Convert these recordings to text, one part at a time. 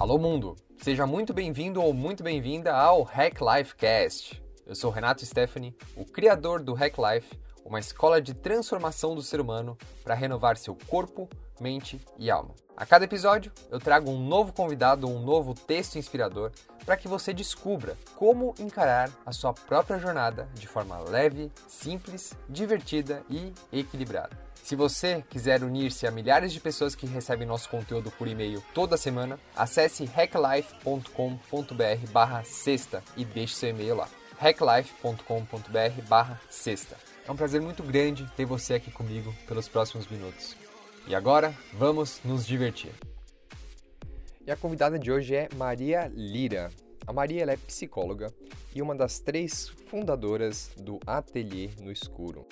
Alô mundo, seja muito bem-vindo ou muito bem-vinda ao Hack Life Cast. Eu sou Renato Stephanie, o criador do Hack Life, uma escola de transformação do ser humano para renovar seu corpo, mente e alma. A cada episódio, eu trago um novo convidado, um novo texto inspirador para que você descubra como encarar a sua própria jornada de forma leve, simples, divertida e equilibrada. Se você quiser unir-se a milhares de pessoas que recebem nosso conteúdo por e-mail toda semana, acesse hacklife.com.br barra sexta e deixe seu e-mail lá. hacklife.com.br barra sexta. É um prazer muito grande ter você aqui comigo pelos próximos minutos. E agora, vamos nos divertir. E a convidada de hoje é Maria Lira. A Maria é psicóloga e uma das três fundadoras do Ateliê no Escuro.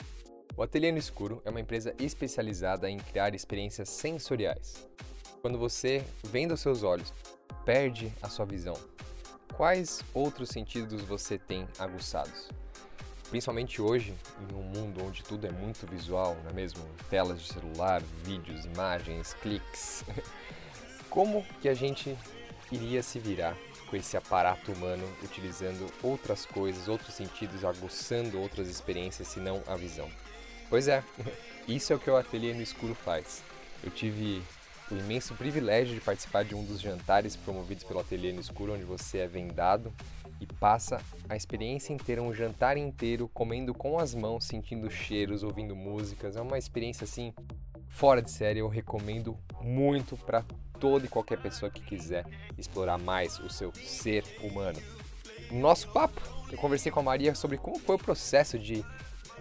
O Ateliê no Escuro é uma empresa especializada em criar experiências sensoriais. Quando você venda os seus olhos, perde a sua visão. Quais outros sentidos você tem aguçados? Principalmente hoje, em um mundo onde tudo é muito visual, não é mesmo? Telas de celular, vídeos, imagens, cliques. Como que a gente iria se virar com esse aparato humano utilizando outras coisas, outros sentidos, aguçando outras experiências, senão a visão? Pois é, isso é o que o Ateliê no Escuro faz. Eu tive o imenso privilégio de participar de um dos jantares promovidos pelo Ateliê no Escuro, onde você é vendado e passa a experiência inteira, um jantar inteiro, comendo com as mãos, sentindo cheiros, ouvindo músicas. É uma experiência assim fora de série. Eu recomendo muito para toda e qualquer pessoa que quiser explorar mais o seu ser humano. No nosso papo, eu conversei com a Maria sobre como foi o processo de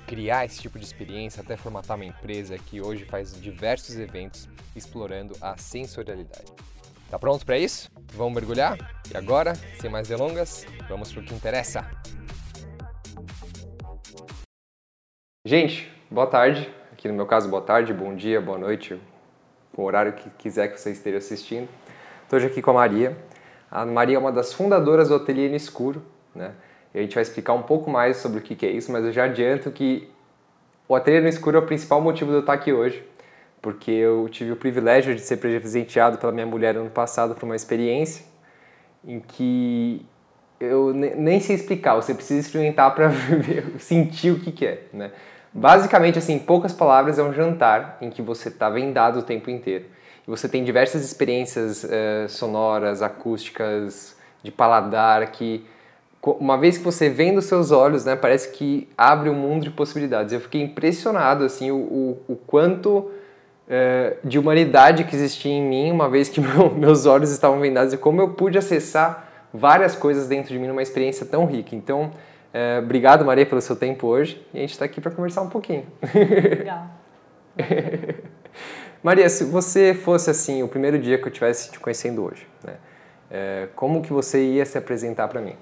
criar esse tipo de experiência até formatar uma empresa que hoje faz diversos eventos explorando a sensorialidade. Tá pronto para isso? Vamos mergulhar? E agora, sem mais delongas, vamos para o que interessa. Gente, boa tarde. Aqui no meu caso, boa tarde, bom dia, boa noite, o horário que quiser que você esteja assistindo. Estou hoje aqui com a Maria. A Maria é uma das fundadoras do Ateliê no Escuro, né? E a gente vai explicar um pouco mais sobre o que é isso, mas eu já adianto que o Ateliê no Escuro é o principal motivo de eu estar aqui hoje porque eu tive o privilégio de ser presenteado pela minha mulher ano passado por uma experiência em que eu nem sei explicar, você precisa experimentar para sentir o que, que é, né? Basicamente, assim, em poucas palavras, é um jantar em que você está vendado o tempo inteiro. E você tem diversas experiências uh, sonoras, acústicas, de paladar, que uma vez que você vê os seus olhos, né, parece que abre um mundo de possibilidades. Eu fiquei impressionado, assim, o, o, o quanto é, de humanidade que existia em mim, uma vez que meu, meus olhos estavam vendados e como eu pude acessar várias coisas dentro de mim numa experiência tão rica. Então, é, obrigado, Maria, pelo seu tempo hoje e a gente está aqui para conversar um pouquinho. Legal. Maria, se você fosse assim, o primeiro dia que eu estivesse te conhecendo hoje, né, é, como que você ia se apresentar para mim?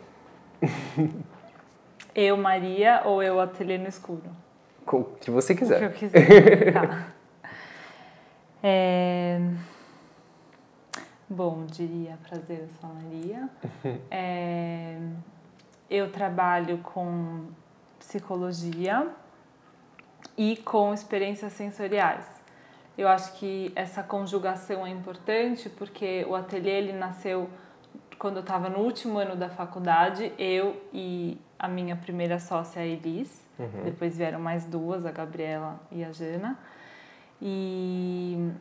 Eu, Maria, ou eu, Ateliê no Escuro? O que você quiser. O que eu quiser, tá. É... Bom, diria prazer, eu sou a Maria. É... Eu trabalho com psicologia e com experiências sensoriais. Eu acho que essa conjugação é importante porque o ateliê ele nasceu quando eu estava no último ano da faculdade, eu e a minha primeira sócia, a Elis. Uhum. Depois vieram mais duas, a Gabriela e a Jana. E,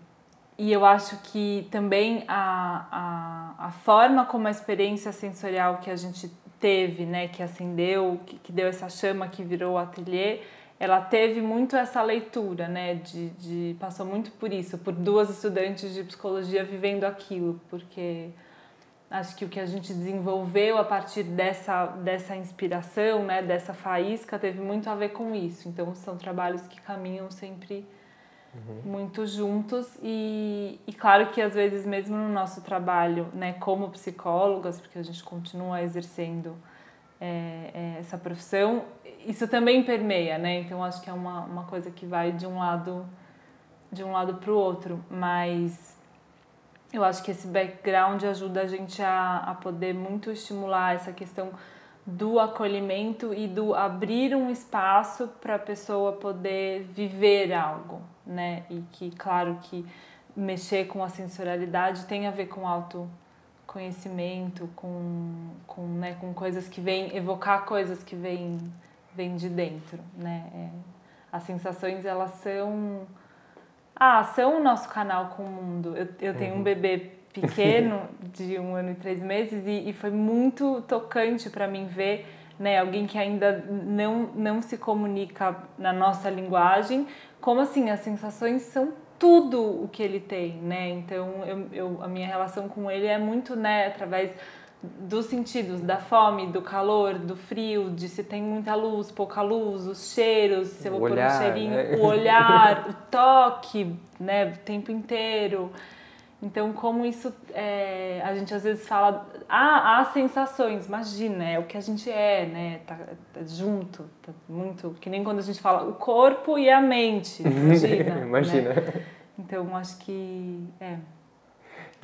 e eu acho que também a, a, a forma como a experiência sensorial que a gente teve, né, que acendeu, que, que deu essa chama que virou o ateliê, ela teve muito essa leitura, né, de, de passou muito por isso, por duas estudantes de psicologia vivendo aquilo, porque acho que o que a gente desenvolveu a partir dessa, dessa inspiração, né, dessa faísca, teve muito a ver com isso. Então, são trabalhos que caminham sempre uhum. muito juntos e, e claro que às vezes mesmo no nosso trabalho, né, como psicólogas, porque a gente continua exercendo é, é, essa profissão, isso também permeia, né? Então acho que é uma, uma coisa que vai de um lado de um lado para o outro, mas eu acho que esse background ajuda a gente a, a poder muito estimular essa questão do acolhimento e do abrir um espaço para a pessoa poder viver algo, né? E que, claro, que mexer com a sensorialidade tem a ver com auto conhecimento, com, com, né, com coisas que vêm, evocar coisas que vêm vêm de dentro, né? É, as sensações, elas são... Ah, são o nosso canal com o mundo. Eu, eu tenho uhum. um bebê pequeno, de um ano e três meses, e, e foi muito tocante para mim ver né, alguém que ainda não, não se comunica na nossa linguagem, como assim, as sensações são tudo o que ele tem, né? Então, eu, eu, a minha relação com ele é muito, né, através dos sentidos, da fome, do calor, do frio, de se tem muita luz, pouca luz, os cheiros, se eu vou olhar, pôr um cheirinho, né? o olhar, o toque, né, o tempo inteiro. Então, como isso, é, a gente às vezes fala, ah, há sensações, imagina, é o que a gente é, né, tá, tá junto, tá muito, que nem quando a gente fala o corpo e a mente, imagina. imagina. Né? Então, acho que, é.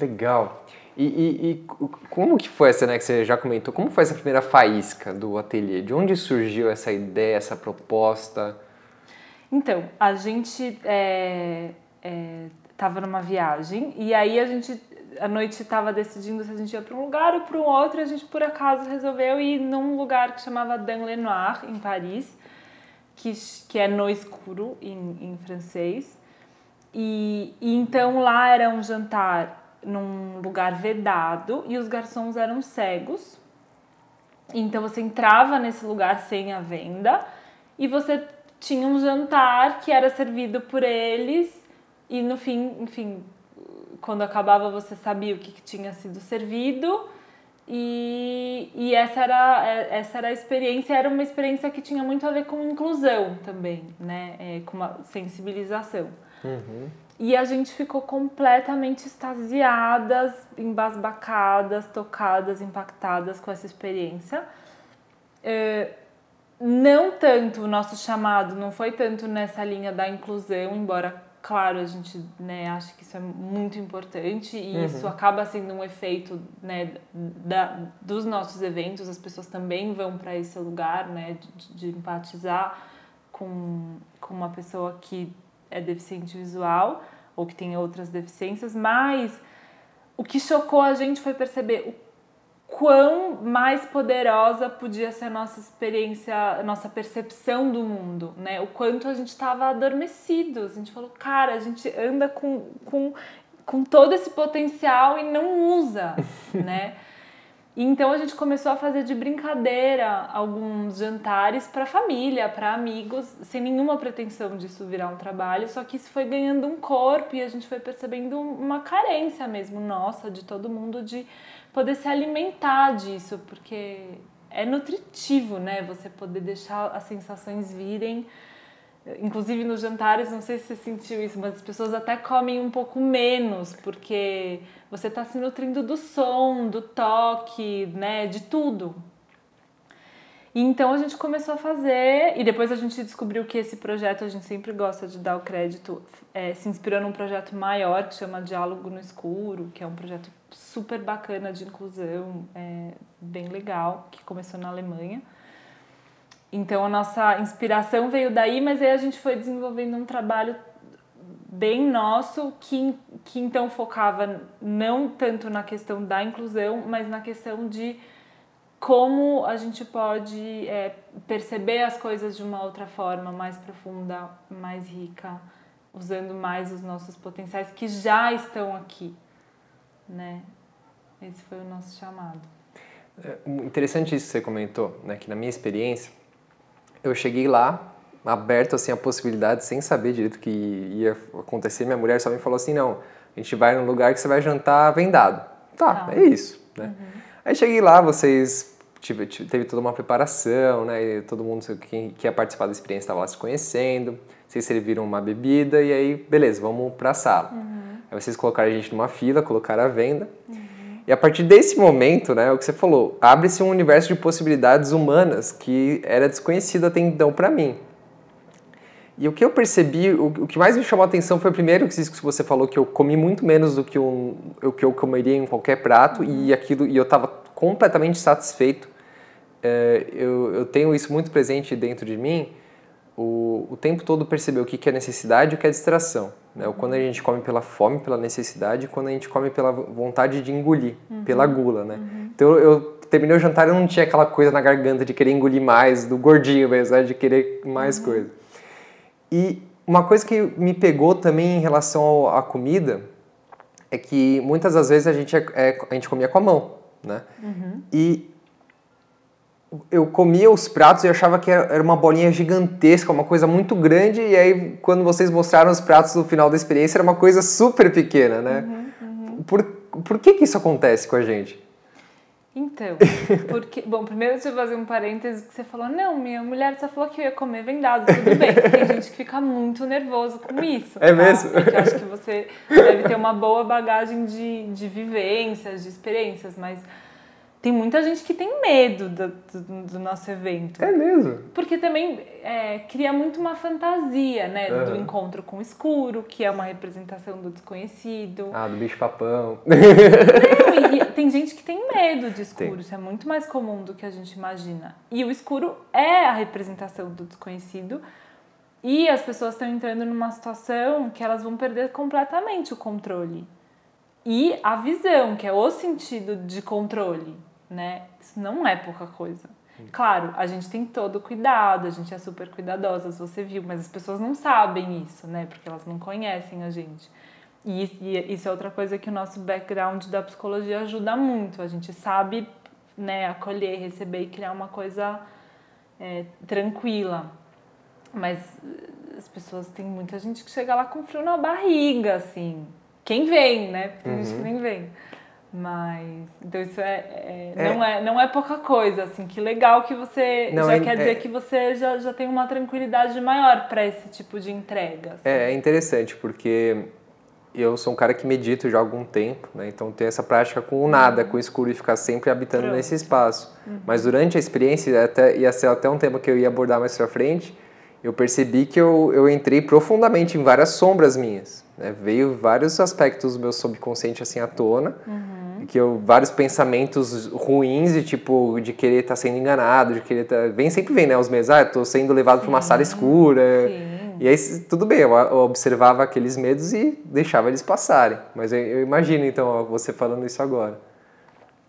Legal. E, e, e, como que foi essa, né, que você já comentou, como foi essa primeira faísca do ateliê? De onde surgiu essa ideia, essa proposta? Então, a gente é, é, numa viagem e aí a gente a noite estava decidindo se a gente ia para um lugar ou para um outro, e a gente por acaso resolveu ir num lugar que chamava Dan Lenoir em Paris, que, que é no escuro em, em francês. E, e então lá era um jantar num lugar vedado e os garçons eram cegos. Então você entrava nesse lugar sem a venda e você tinha um jantar que era servido por eles e no fim, enfim, quando acabava você sabia o que, que tinha sido servido. E, e essa, era, é, essa era a experiência, era uma experiência que tinha muito a ver com inclusão também, né? É, com uma sensibilização. Uhum. E a gente ficou completamente extasiadas, embasbacadas, tocadas, impactadas com essa experiência. É, não tanto o nosso chamado, não foi tanto nessa linha da inclusão, embora claro, a gente né, acha que isso é muito importante e uhum. isso acaba sendo um efeito né, da, dos nossos eventos. As pessoas também vão para esse lugar né, de, de, empatizar com, com uma pessoa que é deficiente visual ou que tem outras deficiências, mas o que chocou a gente foi perceber o quão mais poderosa podia ser a nossa experiência, a nossa percepção do mundo, né? O quanto a gente estava adormecido. A gente falou, cara, a gente anda com, com, com todo esse potencial e não usa, né? Então a gente começou a fazer de brincadeira alguns jantares para família, para amigos, sem nenhuma pretensão disso virar um trabalho, só que isso foi ganhando um corpo e a gente foi percebendo uma carência mesmo nossa, de todo mundo, de poder se alimentar disso, porque é nutritivo, né? Você poder deixar as sensações virem. Inclusive nos jantares, não sei se você sentiu isso, mas as pessoas até comem um pouco menos, porque você está se nutrindo do som, do toque, né? De tudo. E então a gente começou a fazer, e depois a gente descobriu que esse projeto, a gente sempre gosta de dar o crédito, é, se inspirou num projeto maior que chama Diálogo no Escuro, que é um projeto super bacana de inclusão, é, bem legal, que começou na Alemanha. Então a nossa inspiração veio daí, mas aí a gente foi desenvolvendo um trabalho bem nosso que, que então focava não tanto na questão da inclusão, mas na questão de como a gente pode é, perceber as coisas de uma outra forma, mais profunda, mais rica, usando mais os nossos potenciais que já estão aqui, né? Esse foi o nosso chamado. É interessante isso que você comentou, né? Que na minha experiência, eu cheguei lá aberto assim a possibilidade, sem saber direito o que ia acontecer. Minha mulher só me falou assim, não, a gente vai num lugar que você vai jantar vendado. Tá, tá. é isso, né? Uhum. Aí cheguei lá, vocês tive, teve toda uma preparação, né? E todo mundo que, que ia participar da experiência estava lá se conhecendo. Vocês serviram uma bebida e aí, beleza, vamos para a sala. Uhum. Aí vocês colocaram a gente numa fila, colocaram a venda. Uhum. E a partir desse momento, né, é o que você falou, abre-se um universo de possibilidades humanas que era desconhecido até então para mim. E o que eu percebi, o, o, que mais me chamou a atenção foi primeiro que você falou que eu comi muito menos do que um, o que eu comeria em qualquer prato uhum. e aquilo e eu estava completamente satisfeito. É, eu, eu tenho isso muito presente dentro de mim. o, o tempo todo perceber o que, que é necessidade e o que é distração. Né? O quando a gente come pela fome, pela necessidade, e quando a gente come pela vontade de engolir, uhum. pela gula, né? Uhum. Então eu terminei o jantar e não tinha aquela coisa na garganta de querer engolir mais, do gordinho mesmo, né? de querer mais uhum. coisa. E uma coisa que me pegou também em relação à comida é que muitas das vezes a gente, é, é, a gente comia com a mão, né? Uhum. E eu comia os pratos e achava que era uma bolinha gigantesca, uma coisa muito grande, e aí quando vocês mostraram os pratos no final da experiência era uma coisa super pequena, né? Uhum, uhum. Por, por que que isso acontece com a gente? Então, porque, bom, primeiro deixa eu fazer um parêntese que você falou, não, minha mulher só falou que eu ia comer vendado, tudo bem. Tem gente que fica muito nervoso com isso. É tá? mesmo? Porque eu acho que você deve ter uma boa bagagem de, de vivências, de experiências, mas tem muita gente que tem medo do, do, do nosso evento. É mesmo? Porque também é, cria muito uma fantasia, né? Uhum. Do encontro com o escuro, que é uma representação do desconhecido. Ah, do bicho-papão. Não, e tem gente que tem medo de escuro. Tem. Isso é muito mais comum do que a gente imagina. E o escuro é a representação do desconhecido. E as pessoas estão entrando numa situação que elas vão perder completamente o controle. E a visão, que é o sentido de controle né? Isso não é pouca coisa. Claro, a gente tem todo o cuidado, a gente é super cuidadosa, você viu, mas as pessoas não sabem isso, né? Porque elas não conhecem a gente. E, isso é outra coisa que o nosso background da psicologia ajuda muito. A gente sabe né, acolher, receber e criar uma coisa é, tranquila. Mas as pessoas, tem muita gente que chega lá com frio na barriga, assim. Quem vem, né? Porque uhum. gente que nem vem. Mas, então isso é, é, é, Não, é, não é pouca coisa, assim, que legal que você não, já é, quer dizer é que você já, já tem uma tranquilidade maior para esse tipo de entrega. Assim. É, é interessante, porque eu sou um cara que medito já há algum tempo, né? Então tenho essa prática com o nada, com o escuro e ficar sempre habitando Pronto. nesse espaço. Uhum. Mas durante a experiência, até, ia ser até um tema que eu ia abordar mais pra frente, eu percebi que eu, eu entrei profundamente em várias sombras minhas. Né? Veio vários aspectos do meu subconsciente assim à tona. Uhum que eu vários pensamentos ruins de tipo de querer estar tá sendo enganado, de querer tá, vem sempre vem, né, os medos, ah, tô sendo levado para uma sala escura. Sim. E aí tudo bem, eu, eu, observava aqueles medos e deixava eles passarem. Mas eu, eu imagino então ó, você falando isso agora.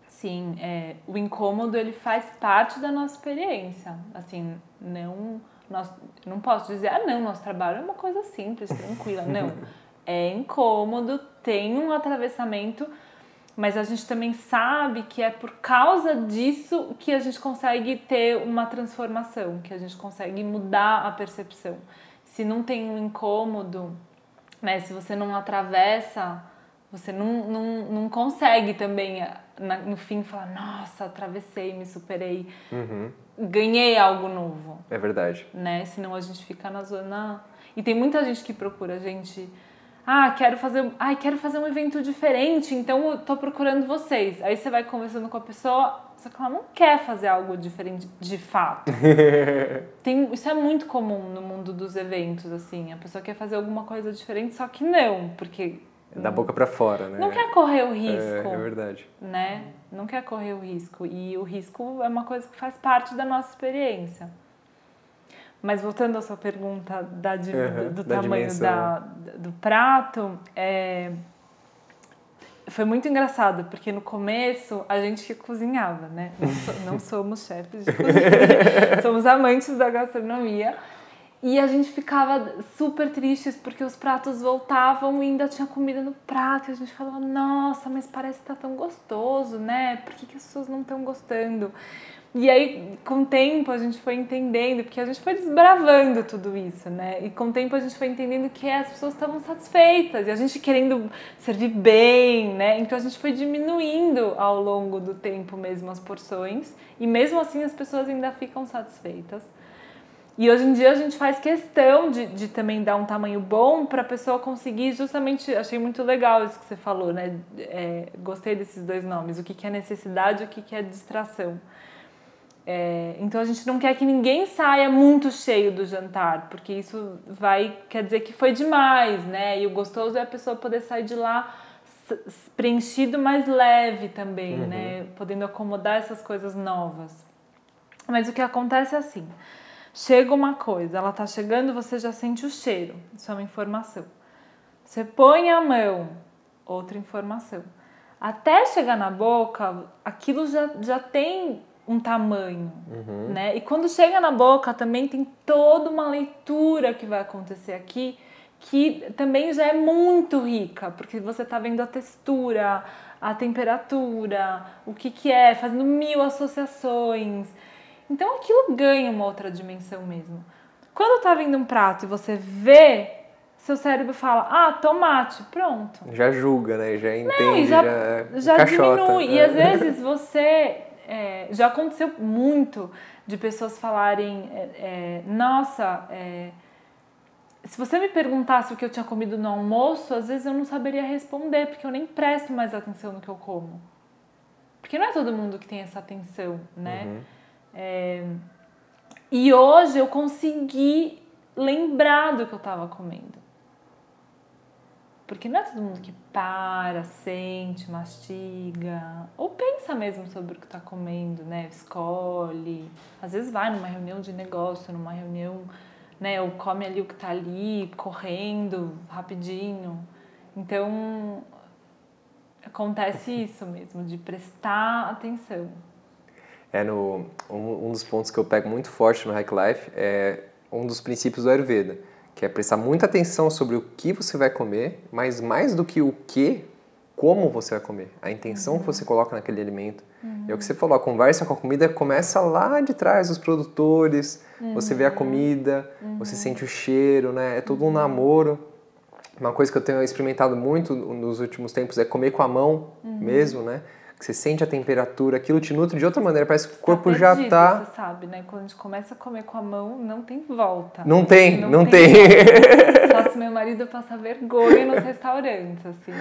Sim, é, o incômodo ele faz parte da nossa experiência. Assim, não nós, não posso dizer, ah, não, nosso trabalho é uma coisa simples, tranquila. Não, é incômodo, tem um atravessamento mas a gente também sabe que é por causa disso que a gente consegue ter uma transformação, que a gente consegue mudar a percepção. Se não tem um incômodo, né, se você não atravessa, você não, não, não consegue também, no fim, falar: nossa, atravessei, me superei, uhum. ganhei algo novo. É verdade. Né? Senão a gente fica na zona. E tem muita gente que procura a gente ah, quero fazer, ai, quero fazer um evento diferente, então eu tô procurando vocês. Aí você vai conversando com a pessoa, só que ela não quer fazer algo diferente de fato. Tem, isso é muito comum no mundo dos eventos, assim. A pessoa quer fazer alguma coisa diferente, só que não, porque é da boca para fora, né? Não quer correr o risco. É, é, verdade. Né? Não quer correr o risco. E o risco é uma coisa que faz parte da nossa experiência. Mas voltando à sua pergunta da, de, uhum, do, do da tamanho da, do prato, é, foi muito engraçado, porque no começo a gente que cozinhava, né? Não, so, não somos chefes de cozinha, somos amantes da gastronomia. E a gente ficava super tristes porque os pratos voltavam e ainda tinha comida no prato. E a gente falava, nossa, mas parece que tá tão gostoso, né? Por que, que as pessoas não estão gostando? E aí, com o tempo, a gente foi entendendo, porque a gente foi desbravando tudo isso, né? E com o tempo a gente foi entendendo que as pessoas estavam satisfeitas e a gente querendo servir bem, né? Então a gente foi diminuindo ao longo do tempo mesmo as porções e mesmo assim as pessoas ainda ficam satisfeitas. E hoje em dia a gente faz questão de, de também dar um tamanho bom para a pessoa conseguir justamente, achei muito legal isso que você falou, né? É, gostei desses dois nomes, o que, que é necessidade e o que, que é distração é, então a gente não quer que ninguém saia muito cheio do jantar, porque isso vai quer dizer que foi demais, né? E o gostoso é a pessoa poder sair de lá preenchido, mais leve também, uhum. né? Podendo acomodar essas coisas novas. Mas o que acontece é assim: Chega uma coisa, ela tá chegando, você já sente o cheiro, isso é uma informação. Você põe a mão, outra informação. Até chegar na boca, aquilo já, já tem um tamanho, uhum. né? E quando chega na boca também tem toda uma leitura que vai acontecer aqui que também já é muito rica, porque você está vendo a textura, a temperatura, o que que é, fazendo mil associações. Então aquilo ganha uma outra dimensão mesmo. Quando está vindo um prato e você vê, seu cérebro fala, ah, tomate, pronto. Já julga, né? Já entende, Não, já, já, já diminui. E às vezes você é, já aconteceu muito de pessoas falarem, é, é, nossa, é, se você me perguntasse o que eu tinha comido no almoço, às vezes eu não saberia responder, porque eu nem presto mais atenção no que eu como. Porque não é todo mundo que tem essa atenção, né? Uhum. É, e hoje eu consegui lembrar do que eu estava comendo. Porque não é todo mundo que para, sente, mastiga, ou pensa mesmo sobre o que está comendo, né? Escolhe. Às vezes vai numa reunião de negócio, numa reunião, né? Ou come ali o que está ali, correndo, rapidinho. Então, acontece isso mesmo, de prestar atenção. É no, um, um dos pontos que eu pego muito forte no Hack Life é um dos princípios do Ayurveda que é prestar muita atenção sobre o que você vai comer, mas mais do que o que, como você vai comer, a intenção uhum. que você coloca naquele alimento. Uhum. É o que você falou, a conversa com a comida começa lá de trás, os produtores, uhum. você vê a comida, você uhum. sente o cheiro, né? É todo um uhum. namoro. Uma coisa que eu tenho experimentado muito nos últimos tempos é comer com a mão uhum. mesmo, né? Que você sente a temperatura, aquilo te nutre de outra maneira, parece que o corpo tá perdido, já tá. Você sabe, né? Quando a gente começa a comer com a mão, não tem volta. Não tem, não, não tem. tem. Faço meu marido passar vergonha nos restaurantes, assim.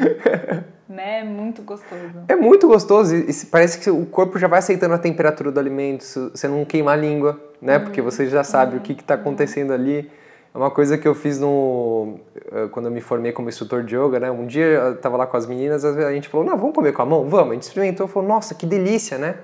né? É muito gostoso. É muito gostoso e, parece que o corpo já vai aceitando a temperatura do alimento, você não queima a língua, né? Uhum. Porque você já sabe uhum. o que está acontecendo ali. É uma coisa que eu fiz no eh, quando eu me formei como instrutor de yoga, né? Um dia eu tava lá com as meninas, a gente falou: "Não, vamos comer com a mão, vamos". A gente experimentou, falou: "Nossa, que delícia, né?"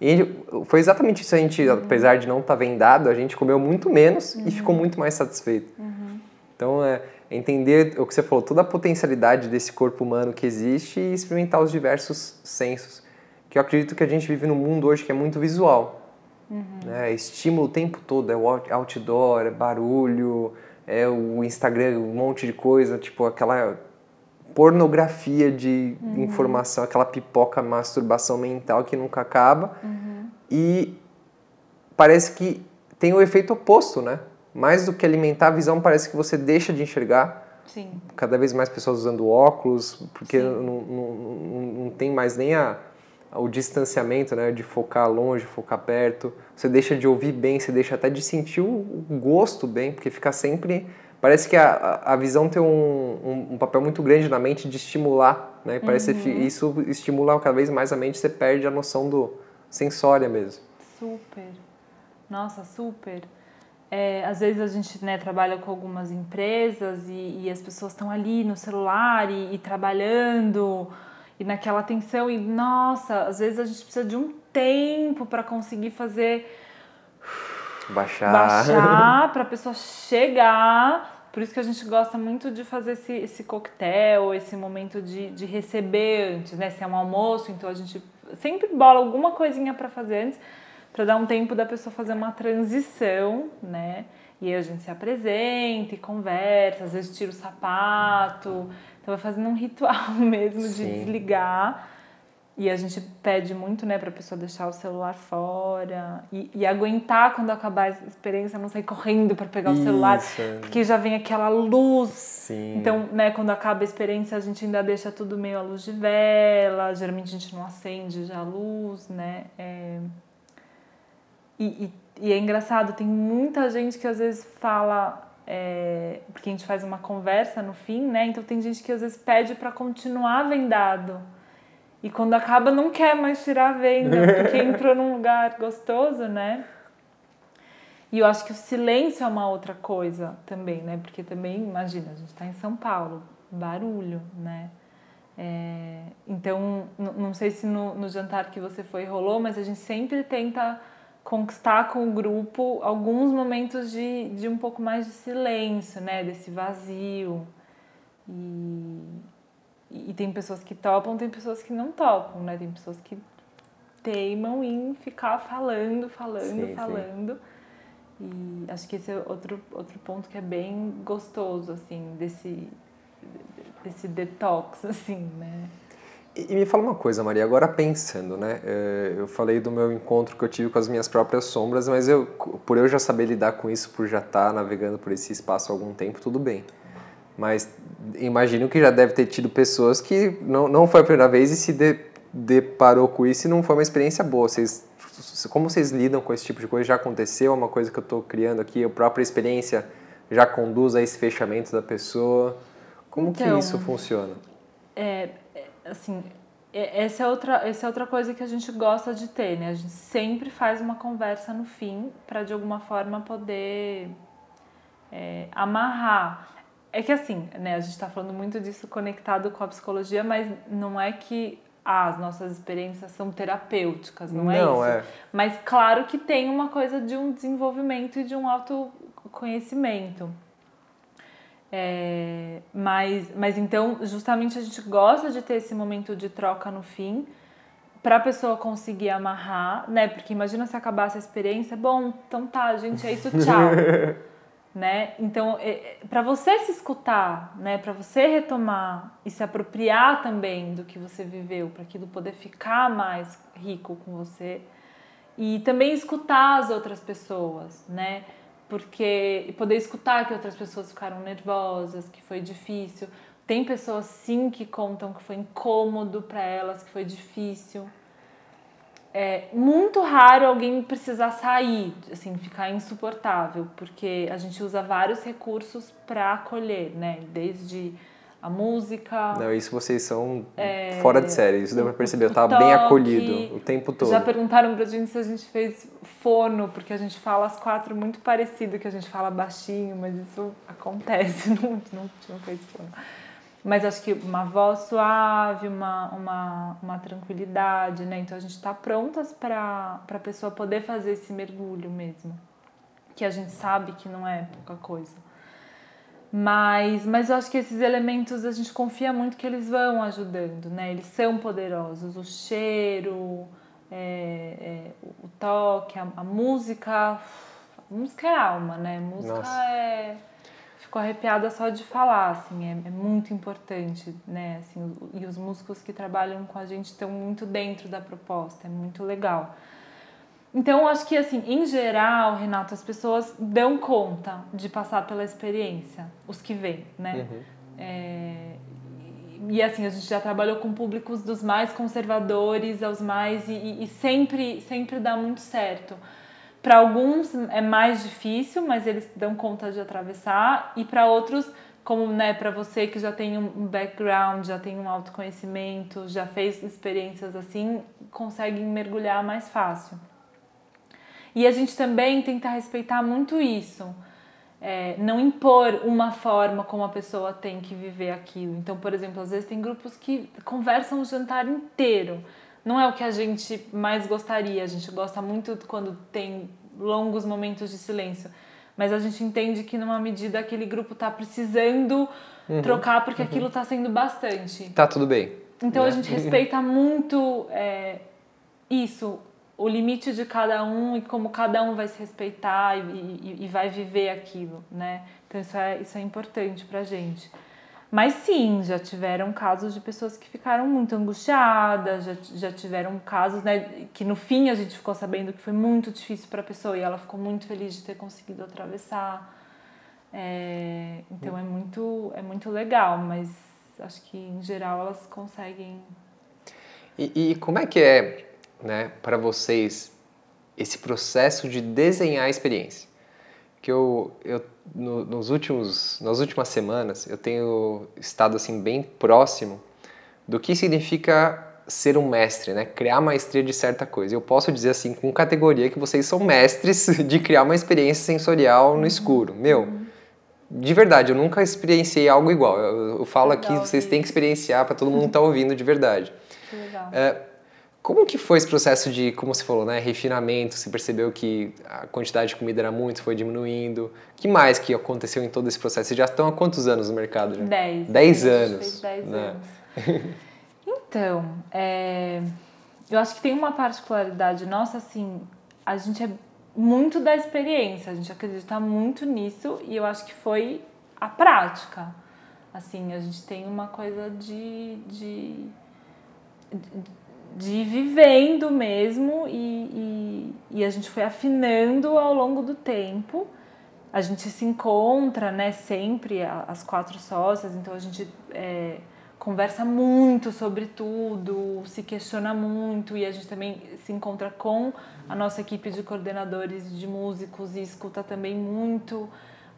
E gente, foi exatamente isso a gente, uhum. apesar de não estar tá vendado, a gente comeu muito menos uhum. e ficou muito mais satisfeito. Uhum. Então é entender o que você falou, toda a potencialidade desse corpo humano que existe e experimentar os diversos sensos. Que eu acredito que a gente vive num mundo hoje que é muito visual. Uhum. Né? Estímulo o tempo todo, é o outdoor, é barulho, é o Instagram, um monte de coisa, tipo aquela pornografia de uhum. informação, aquela pipoca masturbação mental que nunca acaba. Uhum. E parece que tem o efeito oposto, né? Mais do que alimentar a visão, parece que você deixa de enxergar. Sim. Cada vez mais pessoas usando óculos, porque não, não, não, não tem mais nem a o distanciamento, né, de focar longe, focar perto. Você deixa de ouvir bem, você deixa até de sentir o gosto bem, porque fica sempre. Parece que a, a visão tem um, um, um papel muito grande na mente de estimular, né? Parece uhum. que isso estimula cada vez mais a mente, você perde a noção do sensória mesmo. Super. Nossa, super. É, às vezes a gente né, trabalha com algumas empresas e, e as pessoas estão ali no celular e, e trabalhando e naquela tensão e nossa, às vezes a gente precisa de um tempo para conseguir fazer baixar, baixar para a pessoa chegar. Por isso que a gente gosta muito de fazer esse, esse coquetel, esse momento de, de receber antes, né? Se é um almoço, então a gente sempre bola alguma coisinha para fazer antes, para dar um tempo da pessoa fazer uma transição, né? E aí a gente se apresenta e conversa, às vezes tira o sapato. Então vai fazendo um ritual mesmo de Sim. desligar. E a gente pede muito, né, pra pessoa deixar o celular fora e, e aguentar quando acabar a experiência, não sair correndo para pegar Isso. o celular, porque já vem aquela luz. Sim. Então, né, quando acaba a experiência, a gente ainda deixa tudo meio à luz de vela, geralmente a gente não acende já a luz, né? É... E, e, e é engraçado, tem muita gente que às vezes fala é, porque a gente faz uma conversa no fim, né? Então tem gente que às vezes pede para continuar vendado. E quando acaba não quer mais tirar a venda, porque entrou num lugar gostoso, né? E eu acho que o silêncio é uma outra coisa também, né? Porque também, imagina, a gente está em São Paulo, barulho, né? É, então, não sei se no, no jantar que você foi rolou, mas a gente sempre tenta conquistar com o grupo alguns momentos de, de um pouco mais de silêncio, né? Desse vazio. E, e tem pessoas que topam, tem pessoas que não topam, né? Tem pessoas que teimam em ficar falando, falando, sim, falando. Sim. E acho que esse é outro, outro ponto que é bem gostoso, assim, desse, desse detox, assim, né? E me fala uma coisa, Maria, agora pensando, né? É, eu falei do meu encontro que eu tive com as minhas próprias sombras, mas eu, por eu já saber lidar com isso, por já estar tá navegando por esse espaço há algum tempo, tudo bem. Mas imagino que já deve ter tido pessoas que não, não foi a primeira vez e se de, deparou com isso e não foi uma experiência boa. Vocês, como vocês lidam com esse tipo de coisa? Já aconteceu? É uma coisa que eu estou criando aqui? A própria experiência já conduz a esse fechamento da pessoa? Como então, que isso funciona? É, assim, essa é, outra, essa é outra coisa que a gente gosta de ter, né? A gente sempre faz uma conversa no fim para de alguma forma poder é, amarrar. É que assim, né? A gente está falando muito disso conectado com a psicologia, mas não é que ah, as nossas experiências são terapêuticas, não, não é isso. É. Mas claro que tem uma coisa de um desenvolvimento e de um autoconhecimento. É, mas, mas então, justamente a gente gosta de ter esse momento de troca no fim, para a pessoa conseguir amarrar, né? Porque imagina se acabasse a experiência, bom, então tá, gente, é isso, tchau. né? Então, é, é para você se escutar, né? Para você retomar e se apropriar também do que você viveu, para aquilo poder ficar mais rico com você e também escutar as outras pessoas, né? Porque poder escutar que outras pessoas ficaram nervosas, que foi difícil. Tem pessoas sim que contam que foi incômodo para elas, que foi difícil. É muito raro alguém precisar sair, assim, ficar insuportável, porque a gente usa vários recursos para acolher, né? Desde a música. Não, isso vocês são é, fora de série, isso deu pra perceber. Eu tava bem acolhido o tempo todo. Já perguntaram pra gente se a gente fez fono, porque a gente fala as quatro muito parecido, que a gente fala baixinho, mas isso acontece, não, não, não fez fono. Mas acho que uma voz suave, uma, uma, uma tranquilidade, né? Então a gente tá prontas para a pessoa poder fazer esse mergulho mesmo. Que a gente sabe que não é pouca coisa. Mas, mas eu acho que esses elementos a gente confia muito que eles vão ajudando, né? Eles são poderosos. O cheiro, é, é, o toque, a, a, música. A música é alma, né? música Nossa. é. Fico arrepiada só de falar, assim, é, é muito importante, né? Assim, e os músicos que trabalham com a gente estão muito dentro da proposta, é muito legal. Então, acho que, assim, em geral, Renato, as pessoas dão conta de passar pela experiência, os que vêm, né? Uhum. É, e, assim, a gente já trabalhou com públicos dos mais conservadores aos mais... E, e sempre, sempre dá muito certo. Para alguns é mais difícil, mas eles dão conta de atravessar. E para outros, como né, para você que já tem um background, já tem um autoconhecimento, já fez experiências assim, conseguem mergulhar mais fácil. E a gente também tenta respeitar muito isso. É, não impor uma forma como a pessoa tem que viver aquilo. Então, por exemplo, às vezes tem grupos que conversam o jantar inteiro. Não é o que a gente mais gostaria. A gente gosta muito quando tem longos momentos de silêncio. Mas a gente entende que, numa medida, aquele grupo está precisando uhum, trocar porque uhum. aquilo está sendo bastante. Tá tudo bem. Então, né? a gente respeita muito é, isso o limite de cada um e como cada um vai se respeitar e, e, e vai viver aquilo, né? Então isso é, isso é importante pra gente. Mas sim, já tiveram casos de pessoas que ficaram muito angustiadas, já, já tiveram casos, né, que no fim a gente ficou sabendo que foi muito difícil para a pessoa e ela ficou muito feliz de ter conseguido atravessar. É, então é muito, é muito legal, mas acho que em geral elas conseguem. E, e como é que é né, para vocês esse processo de desenhar a experiência. Que eu, eu no, nos últimos, nas últimas semanas eu tenho estado assim bem próximo do que significa ser um mestre, né? Criar maestria de certa coisa. Eu posso dizer assim com categoria que vocês são mestres de criar uma experiência sensorial no escuro. Meu, de verdade, eu nunca experienciei algo igual. Eu, eu falo aqui, vocês têm que experienciar para todo mundo estar tá ouvindo de verdade. Que legal. É, Como que foi esse processo de, como você falou, né, refinamento? Você percebeu que a quantidade de comida era muito, foi diminuindo? O que mais que aconteceu em todo esse processo? Vocês já estão há quantos anos no mercado? Já? Dez. Dez anos. Dez né? anos. Então, é, eu acho que tem uma particularidade nossa, assim, a gente é muito da experiência, a gente acredita muito nisso e eu acho que foi a prática. Assim, a gente tem uma coisa de, de, de ir vivendo mesmo e, e, e a gente foi afinando ao longo do tempo. A gente se encontra, né, sempre, as quatro sócias, então a gente é, conversa muito sobre tudo, se questiona muito e a gente também se encontra com a nossa equipe de coordenadores de músicos e escuta também muito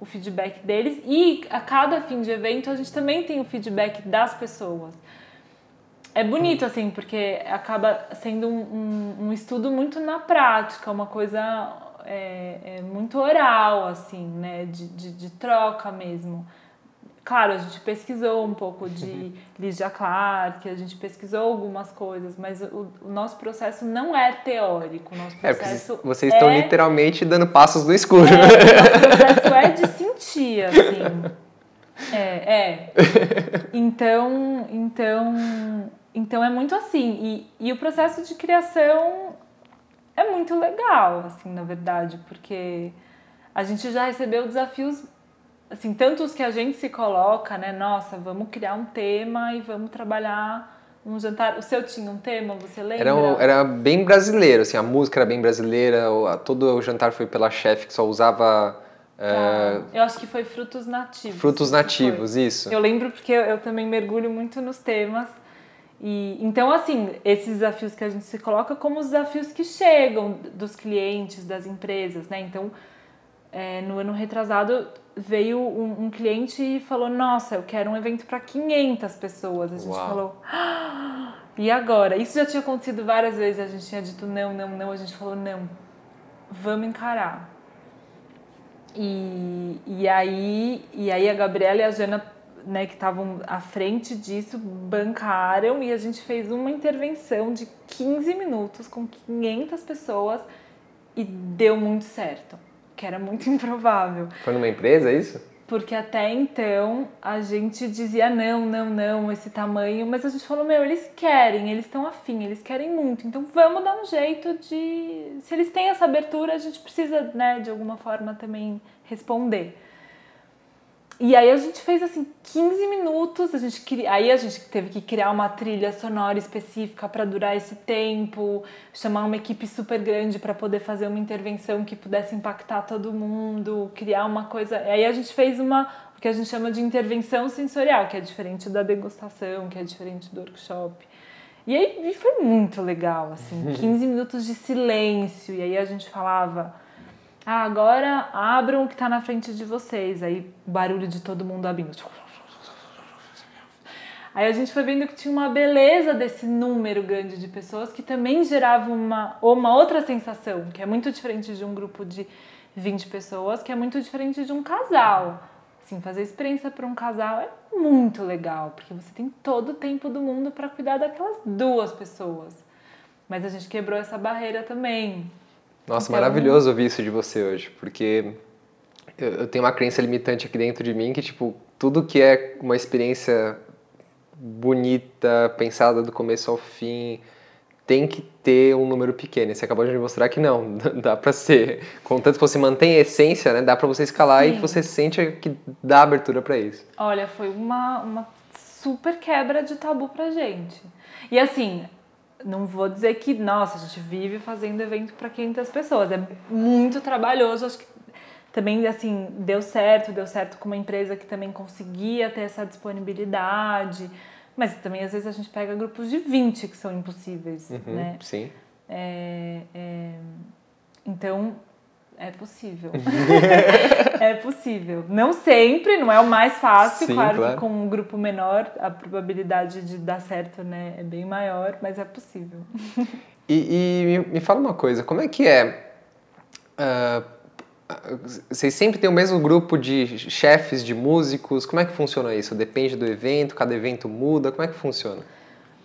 o feedback deles. E a cada fim de evento a gente também tem o feedback das pessoas. É bonito, assim, porque acaba sendo um, um, um estudo muito na prática, uma coisa é, é muito oral, assim, né? De, de, de troca mesmo. Claro, a gente pesquisou um pouco de Lydia Clark, a gente pesquisou algumas coisas, mas o, o nosso processo não é teórico, o nosso É, vocês, processo vocês estão é literalmente dando passos no escuro. é, o nosso processo é de sentir, assim. É, é. Então, então, então é muito assim. E, e o processo de criação é muito legal, assim, na verdade, porque a gente já recebeu desafios, assim, tanto os que a gente se coloca, né? Nossa, vamos criar um tema e vamos trabalhar um jantar. O seu tinha um tema, você lembra? Era, um- era bem brasileiro, assim, a música era bem brasileira, todo o jantar foi pela chefe que só usava é, Tá. Eu acho que foi frutos nativos. frutos Foi. nativos, isso. Eu lembro porque eu, eu também mergulho muito nos temas. E então assim, esses desafios que a gente se coloca como os desafios que chegam dos clientes, das empresas, né? Então, é, no ano retrasado veio um, um cliente e falou: "Nossa, eu quero um evento para 500 pessoas". A gente Uau. falou: "Ah, "E agora?". Isso já tinha acontecido várias vezes, a gente tinha dito não, não, não, a gente falou: "Não. Vamos encarar". E, e, aí, e aí a Gabriela e a Jana, né, que estavam à frente disso, bancaram e a gente fez uma intervenção de 15 minutos com 500 pessoas e deu muito certo, que era muito improvável. Foi numa empresa, é isso? Porque até então a gente dizia não, não, não, esse tamanho, mas a gente falou, meu, eles querem, eles estão afim, eles querem muito, então vamos dar um jeito de. Se eles têm essa abertura, a gente precisa, né, de alguma forma também responder. E aí a gente fez assim 15 minutos, a gente cri... aí a gente teve que criar uma trilha sonora específica para durar esse tempo, chamar uma equipe super grande para poder fazer uma intervenção que pudesse impactar todo mundo, criar uma coisa. Aí a gente fez uma o que a gente chama de intervenção sensorial, que é diferente da degustação, que é diferente do workshop. E aí e foi muito legal, assim, 15 minutos de silêncio, e aí a gente falava ah, agora abram o que está na frente de vocês. Aí barulho de todo mundo abrindo. Aí a gente foi vendo que tinha uma beleza desse número grande de pessoas que também gerava uma, uma outra sensação, que é muito diferente de um grupo de 20 pessoas, que é muito diferente de um casal. Assim, fazer experiência para um casal é muito legal, porque você tem todo o tempo do mundo para cuidar daquelas duas pessoas. Mas a gente quebrou essa barreira também. Nossa, Então- maravilhoso ouvir isso de você hoje, porque eu, eu tenho uma crença limitante aqui dentro de mim que, tipo, tudo que é uma experiência bonita, pensada do começo ao fim, tem que ter um número pequeno. E Você acabou de mostrar que não, dá pra ser. Contanto que você mantém a essência, né? Dá pra você escalar e Sim. você sente que dá abertura pra isso. Olha, foi uma, uma super quebra de tabu pra gente. E assim, não vou dizer que, nossa, a gente vive fazendo evento para 500 pessoas. É muito trabalhoso. Acho que também, assim, deu certo, deu certo com uma empresa que também conseguia ter essa disponibilidade. Mas também, às vezes, a gente pega grupos de 20 que são impossíveis, Uhum, né? Sim. É, é, então, é possível. é possível. Não sempre, não é o mais fácil. Sim, claro, claro. que com um grupo menor a probabilidade de dar certo né, é bem maior, mas é possível. E, e me, fala uma coisa, como é que é? ah, vocês sempre têm o mesmo grupo de chefes, de músicos? Como é que funciona isso? Depende do evento? Cada evento muda? Como é que funciona?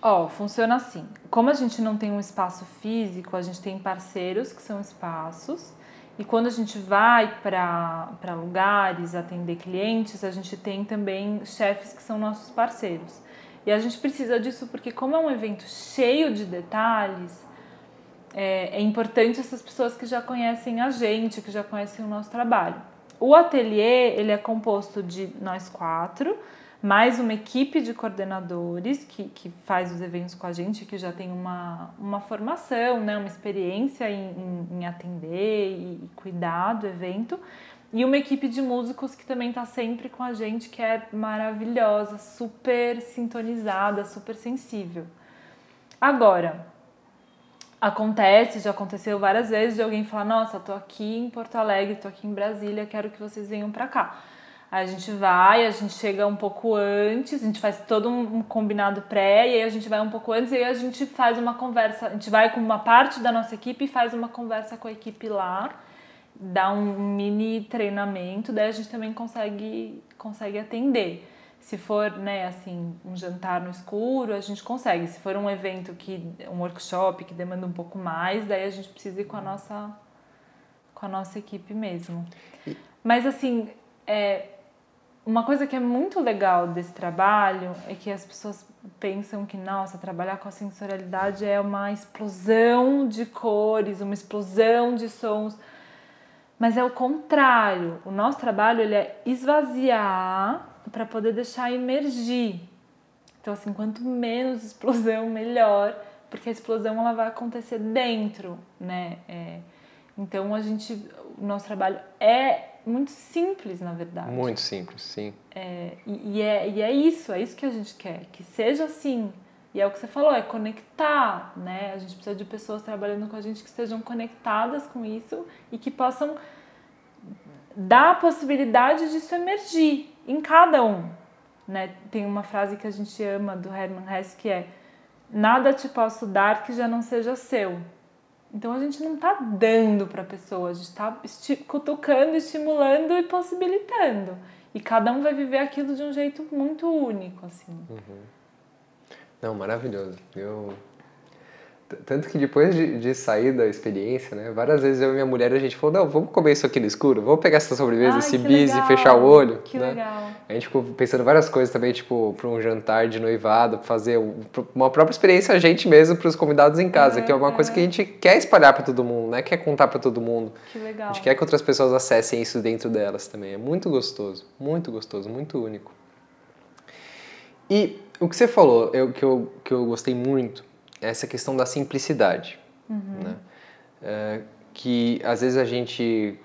Ó, oh, funciona assim. Como a gente não tem um espaço físico, a gente tem parceiros que são espaços. E quando a gente vai para lugares atender clientes, a gente tem também chefes que são nossos parceiros. E a gente precisa disso porque, como é um evento cheio de detalhes, é, é importante essas pessoas que já conhecem a gente, que já conhecem o nosso trabalho. O ateliê ele é composto de nós quatro, mais uma equipe de coordenadores que, que faz os eventos com a gente, que já tem uma, uma formação, né, uma experiência em, em, em atender e, e cuidar do evento. E uma equipe de músicos que também está sempre com a gente, que é maravilhosa, super sintonizada, super sensível. Agora, acontece, já aconteceu várias vezes de alguém falar: Nossa, tô aqui em Porto Alegre, tô aqui em Brasília, quero que vocês venham para cá. A gente vai, a gente chega um pouco antes, a gente faz todo um combinado pré, e aí a gente vai um pouco antes, e aí a gente faz uma conversa. A gente vai com uma parte da nossa equipe e faz uma conversa com a equipe lá, dá um mini treinamento, daí a gente também consegue, consegue atender. Se for, né, assim, um jantar no escuro, a gente consegue. Se for um evento que um workshop que demanda um pouco mais, daí a gente precisa ir com a nossa com a nossa equipe mesmo. Mas assim, é, uma coisa que é muito legal desse trabalho é que as pessoas pensam que, nossa, trabalhar com a sensorialidade é uma explosão de cores, uma explosão de sons. Mas é o contrário. O nosso trabalho ele é esvaziar para poder deixar emergir. Então, assim, quanto menos explosão, melhor, porque a explosão ela vai acontecer dentro, né? É, então, a gente, o nosso trabalho é muito simples, na verdade. Muito simples, sim. É, e, e, é, e é isso, é isso que a gente quer, que seja assim. E é o que você falou, é conectar, né? A gente precisa de pessoas trabalhando com a gente que estejam conectadas com isso e que possam dar a possibilidade disso emergir em cada um. Né? Tem uma frase que a gente ama do Herman Hesse que é nada te posso dar que já não seja seu. Então a gente não está dando para a pessoa, a gente está esti cutucando, estimulando e possibilitando. E cada um vai viver aquilo de um jeito muito único, assim. Uhum. Não, maravilhoso. Eu tanto que depois de, de, sair da experiência, né, várias vezes eu e minha mulher a gente falou, não, vamos comer isso aqui no escuro, vamos pegar essa sobremesa, Ai, esse bis e fechar o olho. Que né? legal. A gente ficou pensando várias coisas também, tipo, para um jantar de noivado, fazer uma própria experiência a gente mesmo para os convidados em casa, que é uma coisa que a gente quer espalhar para todo mundo, né? Quer contar para todo mundo. Que legal. A gente quer que outras pessoas acessem isso dentro delas também. É muito gostoso, muito gostoso, muito único. E o que você falou, eu, que, eu, que eu gostei muito, essa questão da simplicidade, uhum. né? É, que às vezes a gente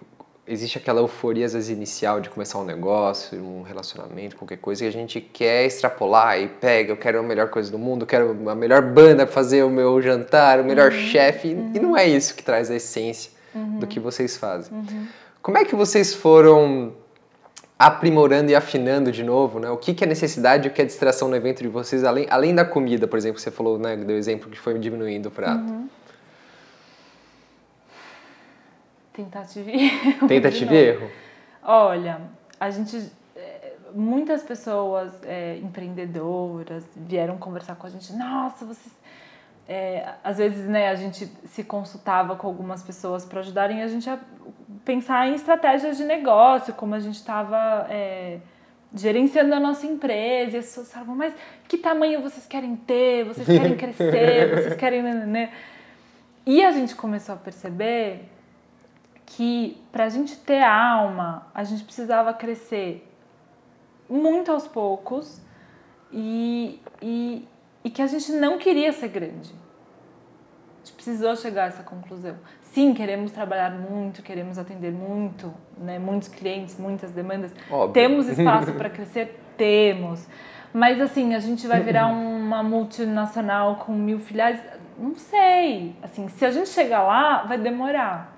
existe aquela euforia às vezes inicial de começar um negócio, um relacionamento, qualquer coisa, e a gente quer extrapolar e pega, eu quero a melhor coisa do mundo, eu quero a melhor banda para fazer o meu jantar, o melhor uhum. chefe, uhum. e não é isso que traz a essência uhum. do que vocês fazem. Uhum. Como é que vocês foram aprimorando e afinando de novo, né? O que, que é necessidade e o que é distração no evento de vocês, além, além da comida, por exemplo, você falou, né, deu exemplo que foi diminuindo o prato. Uhum. Tentativa e erro. Tentativa e erro. Olha, a gente é, muitas pessoas é, empreendedoras vieram conversar com a gente. Nossa, vocês é, às vezes né, a gente se consultava com algumas pessoas para ajudarem a gente a pensar em estratégias de negócio, como a gente estava é, gerenciando a nossa empresa, e as pessoas falavam, mas que tamanho vocês querem ter? Vocês querem crescer? Vocês querem. Né, né, né? E a gente começou a perceber que para a gente ter alma, a gente precisava crescer muito aos poucos e, e, e que a gente não queria ser grande. A gente precisou chegar a essa conclusão. Sim, queremos trabalhar muito, queremos atender muito, né? muitos clientes, muitas demandas. Óbvio. Temos espaço para crescer? Temos. Mas assim, a gente vai virar uma multinacional com mil filiais? Não sei. Assim, se a gente chegar lá, vai demorar.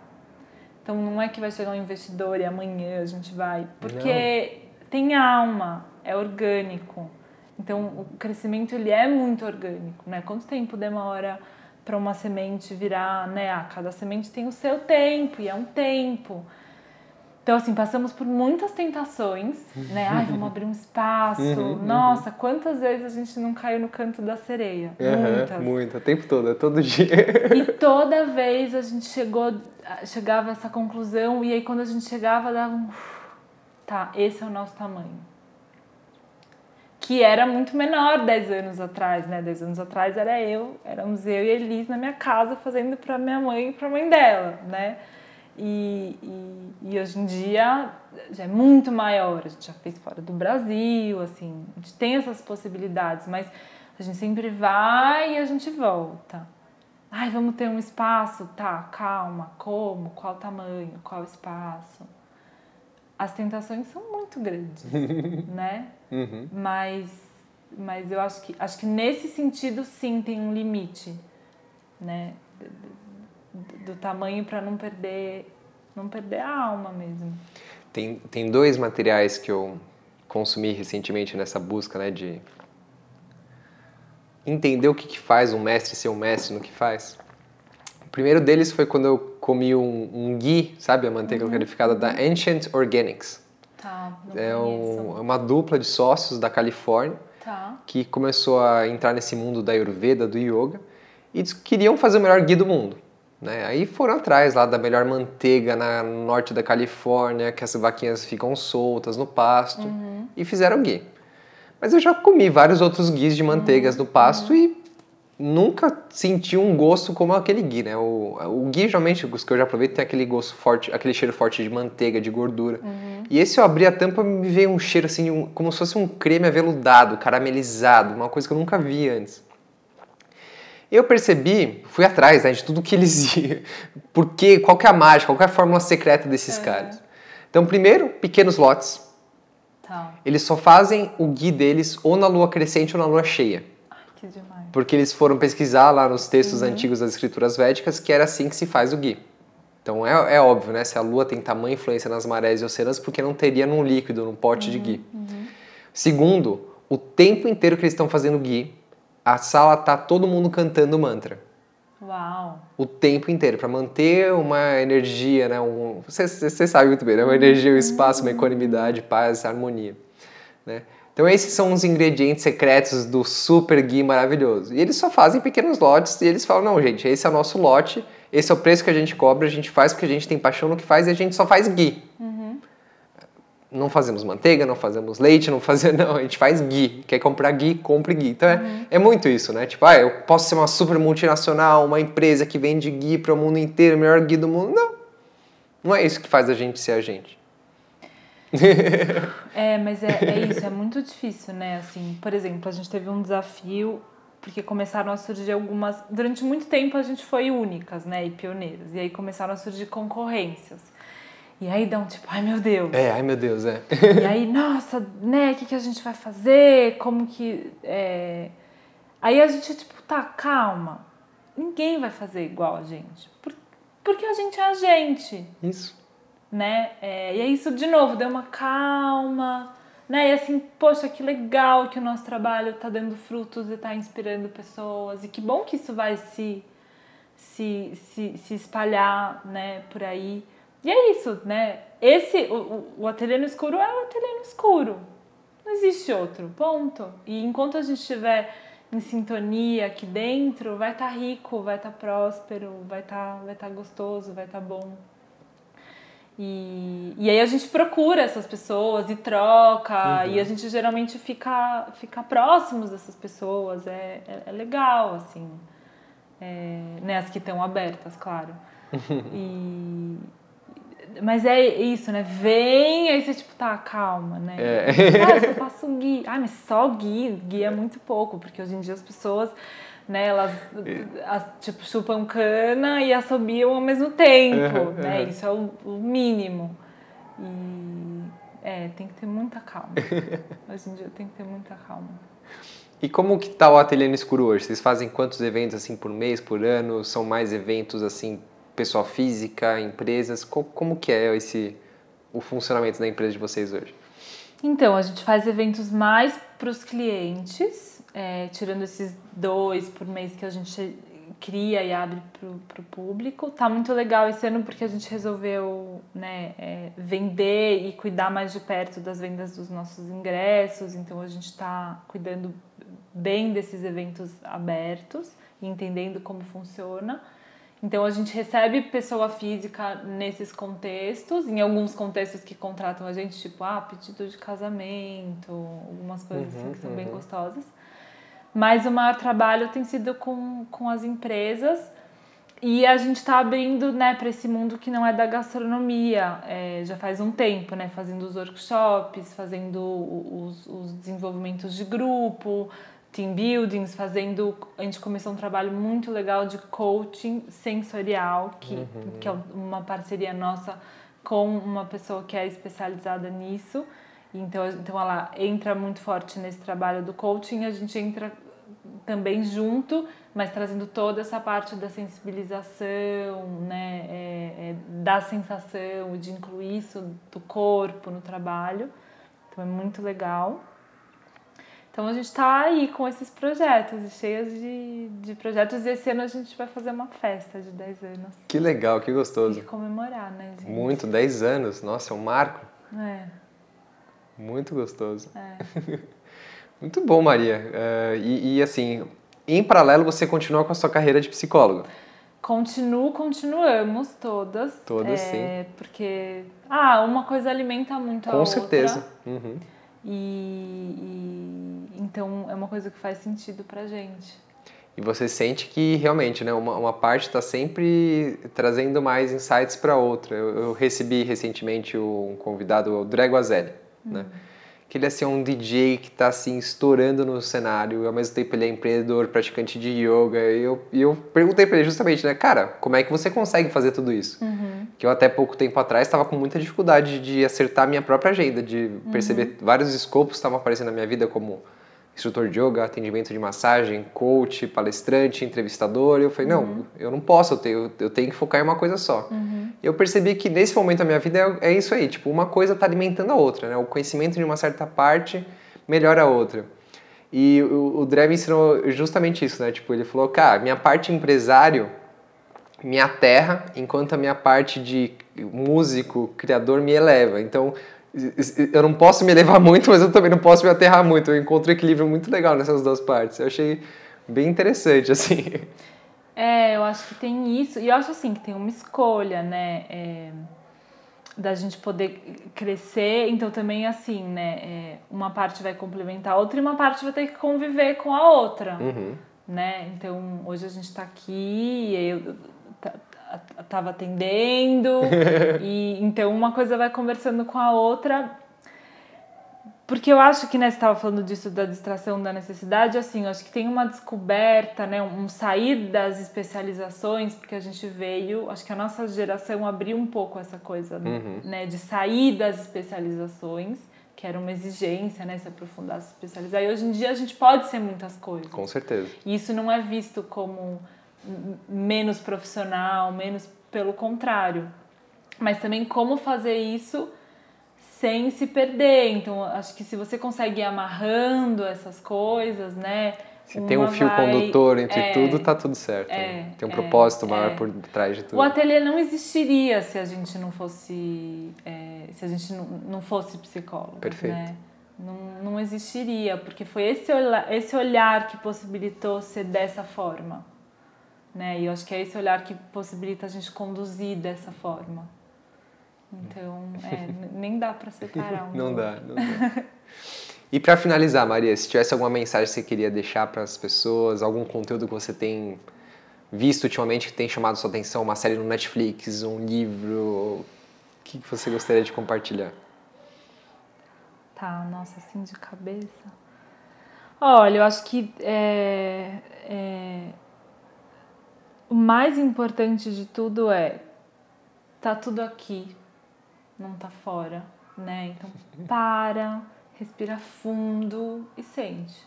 Então não é que vai chegar um investidor e amanhã a gente vai. Porque não. tem alma, é orgânico. Então o crescimento ele é muito orgânico, né? Quanto tempo demora para uma semente virar, né? Ah, cada semente tem o seu tempo e é um tempo. Então, assim, passamos por muitas tentações, né? Ai, vamos abrir um espaço. Uhum, Nossa, quantas vezes a gente não caiu no canto da sereia? Muitas. Uhum, muito, o tempo todo, é todo dia. E toda vez a gente chegou, chegava a essa conclusão, e aí quando a gente chegava, dava um. Tá, esse é o nosso tamanho. Que era muito menor 10 anos atrás, né? 10 anos atrás era eu, éramos eu e Elis na minha casa fazendo para minha mãe e para a mãe dela, né? E, e, e, hoje em dia já é muito maior, a gente já fez fora do Brasil, assim, a gente tem essas possibilidades, mas a gente sempre vai e a gente volta. Ai, vamos ter um espaço? Tá, calma, como? Qual tamanho? Qual espaço? As tentações são muito grandes, né? Uhum. Mas, mas eu acho que, acho que nesse sentido sim tem um limite, né? do tamanho para não perder não perder a alma mesmo. Tem, tem dois materiais que eu consumi recentemente nessa busca, né, de entender o que, que faz um mestre ser um mestre no que faz. O primeiro deles foi quando eu comi um, um ghee, sabe, a manteiga uhum. da Ancient Organics. Tá, é um, uma dupla de sócios da Califórnia tá. que começou a entrar nesse mundo da Ayurveda, do Yoga, e queriam fazer o melhor ghee do mundo. Né? Aí foram atrás lá da melhor manteiga na no norte da Califórnia, que as vaquinhas ficam soltas no pasto, uhum. e fizeram ghee. Mas eu já comi vários outros guis de manteigas uhum. no pasto e nunca senti um gosto como aquele ghee, né? O, o ghee, geralmente, os que eu já provei, tem aquele gosto forte, aquele cheiro forte de manteiga, de gordura. Uhum. E esse eu abri a tampa me veio um cheiro assim, um, como se fosse um creme aveludado, caramelizado, uma coisa que eu nunca vi antes. Eu percebi, fui atrás né, de tudo que eles iam, porque, qual que é a mágica, qual que é a fórmula secreta desses caras. Então, primeiro, pequenos lotes. Tá. Eles só fazem o gui deles ou na lua crescente ou na lua cheia. Ai, que demais. Porque eles foram pesquisar lá nos textos uhum. antigos das escrituras védicas que era assim que se faz o gui. Então é, é óbvio, né? Se a lua tem tamanha influência nas marés e oceanos, porque não teria num líquido, num pote uhum. de gui. Uhum. Segundo, o tempo inteiro que eles estão fazendo gui, a sala tá todo mundo cantando mantra. Uau! O tempo inteiro, para manter uma energia, né? Você, você sabe muito bem, né? Uma energia, um espaço, uma equanimidade, paz, harmonia. Né? Então esses são os ingredientes secretos do super ghee maravilhoso. E eles só fazem pequenos lotes e eles falam, não gente, esse é o nosso lote, esse é o preço que a gente cobra, a gente faz porque a gente tem paixão no que faz e a gente só faz ghee. Uhum não fazemos manteiga, não fazemos leite, não fazemos. Não, a gente faz ghee. Quer comprar ghee, compre ghee. Então uhum. é, é muito isso, né? Tipo, ah, eu posso ser uma super multinacional, uma empresa que vende ghee para o mundo inteiro, o melhor ghee do mundo. Não. Não é isso que faz a gente ser a gente. é, mas é, é isso, é muito difícil, né? Assim, por exemplo, a gente teve um desafio porque começaram a surgir algumas. Durante muito tempo a gente foi únicas, né? E pioneiras. E aí começaram a surgir concorrências. E aí um tipo, ai meu Deus. É, ai meu Deus, é. E aí, nossa, né, o que, que a gente vai fazer? Como que. É... Aí a gente, tipo, tá, calma. Ninguém vai fazer igual a gente. Porque a gente é a gente. Isso. Né? É, e é isso, de novo, deu uma calma. Né? E assim, poxa, que legal que o nosso trabalho tá dando frutos e tá inspirando pessoas. E que bom que isso vai se, se, se, se espalhar né, por aí. E é isso, né? Esse, o, o ateliê no escuro é o ateliê no escuro. Não existe outro, ponto. E enquanto a gente estiver em sintonia aqui dentro, vai estar tá rico, vai estar tá próspero, vai estar tá, vai tá gostoso, vai estar tá bom. E, e aí a gente procura essas pessoas e troca, uhum. e a gente geralmente fica, fica próximos dessas pessoas, é, é, é legal, assim. É, né, as que estão abertas, claro. e, mas é isso, né? Vem, aí você, tipo, tá, calma, né? É. Ah, eu faço gui. Ah, mas só gui, gui é muito pouco, porque hoje em dia as pessoas, né, elas, as, tipo, chupam cana e assobiam ao mesmo tempo, uhum, né? Uhum. Isso é o, o, mínimo. E, é, tem que ter muita calma. hoje em dia tem que ter muita calma. E como que tá o Ateliê no Escuro hoje? Vocês fazem quantos eventos, assim, por mês, por ano? São mais eventos, assim, pessoa física, empresas? Como, como que é esse o funcionamento da empresa de vocês hoje? Então, a gente faz eventos mais para os clientes, é, tirando esses dois por mês que a gente cria e abre para o público. Tá muito legal esse ano porque a gente resolveu né, é, vender e cuidar mais de perto das vendas dos nossos ingressos. Então a gente está cuidando bem desses eventos abertos e entendendo como funciona. Então a gente recebe pessoa física nesses contextos, em alguns contextos que contratam a gente, tipo, ah, pedido de casamento, algumas coisas uhum, assim que são uhum. bem gostosas. Mas o maior trabalho tem sido com, com as empresas e a gente está abrindo né, para esse mundo que não é da gastronomia é, já faz um tempo, né, fazendo os workshops, fazendo os, os desenvolvimentos de grupo, team buildings, fazendo. A gente começou um trabalho muito legal de coaching sensorial, que, uhum. que é uma parceria nossa com uma pessoa que é especializada nisso. Então, então ela entra muito forte nesse trabalho do coaching, a gente entra também junto, mas trazendo toda essa parte da sensibilização, né, é, é, da sensação, de incluir isso do corpo no trabalho. Então é muito legal. Então a gente está aí com esses projetos, cheios de, de projetos, e esse ano a gente vai fazer uma festa de 10 anos. Que legal, que gostoso. E comemorar, né, gente? Muito, 10 anos, nossa, é um marco. É. Muito gostoso. É. Muito bom, Maria. Uh, e, e, assim, em paralelo, você continua com a sua carreira de psicóloga? Continuo, continuamos todas. Todas, é, sim. Porque, ah, uma coisa alimenta muito com a outra. Com certeza. Uhum. E, e, então é uma coisa que faz sentido pra gente. E você sente que realmente, né, uma, uma parte está sempre trazendo mais insights para outra. Eu, eu, recebi recentemente um convidado, o Drego Azelli, né? uhum. né? Que ele é assim, um DJ que está assim, estourando no cenário, e ao mesmo tempo ele é empreendedor, praticante de yoga. E eu, e eu perguntei para ele justamente, né, cara, como é que você consegue fazer tudo isso? Uhum. Que eu até pouco tempo atrás estava com muita dificuldade de acertar a minha própria agenda, de perceber uhum. vários escopos estavam aparecendo na minha vida como instrutor de yoga, atendimento de massagem, coach, palestrante, entrevistador. Eu falei, uhum. não, eu não posso, eu tenho, eu tenho que focar em uma coisa só. Uhum. Eu percebi que nesse momento da minha vida é, é isso aí, tipo, uma coisa está alimentando a outra, né? O conhecimento de uma certa parte melhora a outra. E o, o Dre me ensinou justamente isso, né? Tipo, ele falou, cara, minha parte empresário me aterra, enquanto a minha parte de músico, criador me eleva. Então, eu não posso me elevar muito, mas eu também não posso me aterrar muito. Eu encontro um equilíbrio muito legal nessas duas partes. Eu achei bem interessante, assim. É, eu acho que tem isso. E eu acho, assim, que tem uma escolha, né? É, da gente poder crescer. Então, também, assim, né? É, uma parte vai complementar a outra e uma parte vai ter que conviver com a outra. Uhum. Né? Então, hoje a gente está aqui, eu estava atendendo, e então uma coisa vai conversando com a outra. Porque eu acho que, né, você estava falando disso da distração, da necessidade, assim, eu acho que tem uma descoberta, né, um sair das especializações, porque a gente veio, acho que a nossa geração abriu um pouco essa coisa, uhum. né, de sair das especializações, que era uma exigência, né, se aprofundar, se especializar, e hoje em dia a gente pode ser muitas coisas. Com certeza. E isso não é visto como menos profissional, menos pelo contrário. Mas também como fazer isso sem se perder. Então, acho que se você consegue ir amarrando essas coisas, né? Se tem um fio vai... condutor entre é, tudo, tá tudo certo. É, né? Tem um é, propósito maior é. por trás de tudo. O ateliê não existiria se a gente não fosse, é, se a gente não, não fosse psicólogo. Perfeito. Né? Não, não existiria, porque foi esse olhar, esse olhar que possibilitou ser dessa forma né? E eu acho que é esse olhar que possibilita a gente conduzir dessa forma. Então, é, nem dá para separar um Não dá, não dá. E para finalizar, Maria, se tivesse alguma mensagem que você queria deixar para as pessoas, algum conteúdo que você tem visto ultimamente que tem chamado sua atenção, uma série no Netflix, um livro, o que você gostaria de compartilhar? Tá, nossa, assim de cabeça. Olha, eu acho que é, é o mais importante de tudo é tá tudo aqui, não tá fora, né? Então para, respira fundo e sente.